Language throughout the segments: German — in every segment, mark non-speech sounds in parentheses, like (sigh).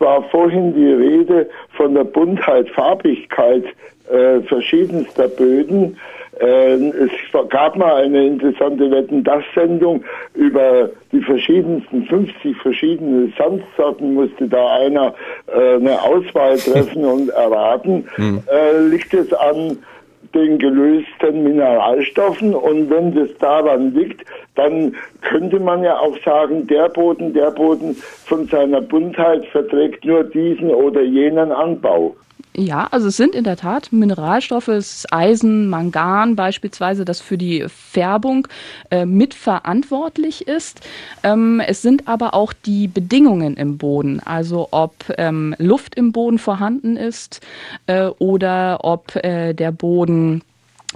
war vorhin die Rede von der Buntheit, Farbigkeit äh, verschiedenster Böden. Äh, es gab mal eine interessante Wetten-Das-Sendung über die verschiedensten, 50 verschiedene Sandsorten musste da einer äh, eine Auswahl treffen (laughs) und erraten. Hm. Äh, liegt es an den gelösten Mineralstoffen und wenn das daran liegt, dann könnte man ja auch sagen, der Boden, der Boden von seiner Buntheit verträgt nur diesen oder jenen Anbau. Ja, also es sind in der Tat Mineralstoffe, es ist Eisen, Mangan beispielsweise, das für die Färbung äh, mitverantwortlich ist. Ähm, es sind aber auch die Bedingungen im Boden, also ob ähm, Luft im Boden vorhanden ist äh, oder ob äh, der Boden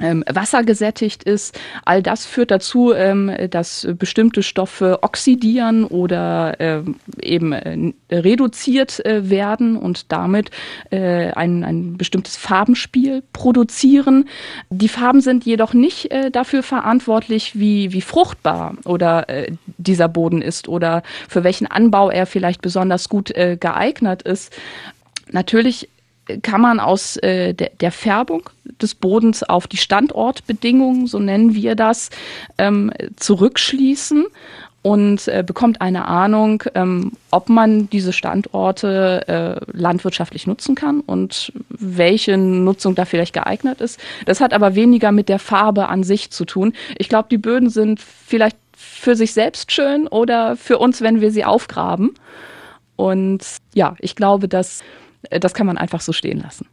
ähm, wassergesättigt ist. All das führt dazu, ähm, dass bestimmte Stoffe oxidieren oder ähm, eben äh, reduziert äh, werden und damit äh, ein, ein bestimmtes Farbenspiel produzieren. Die Farben sind jedoch nicht dafür verantwortlich, wie, wie fruchtbar oder dieser Boden ist oder für welchen Anbau er vielleicht besonders gut geeignet ist. Natürlich kann man aus äh, der, der, Färbung des Bodens auf die Standortbedingungen, so nennen wir das, ähm, zurückschließen und äh, bekommt eine Ahnung, ähm, ob man diese Standorte äh, landwirtschaftlich nutzen kann und welche Nutzung da vielleicht geeignet ist. Das hat aber weniger mit der Farbe an sich zu tun. Ich glaube, die Böden sind vielleicht für sich selbst schön oder für uns, wenn wir sie aufgraben. Und ja, ich glaube, dass das kann man einfach so stehen lassen.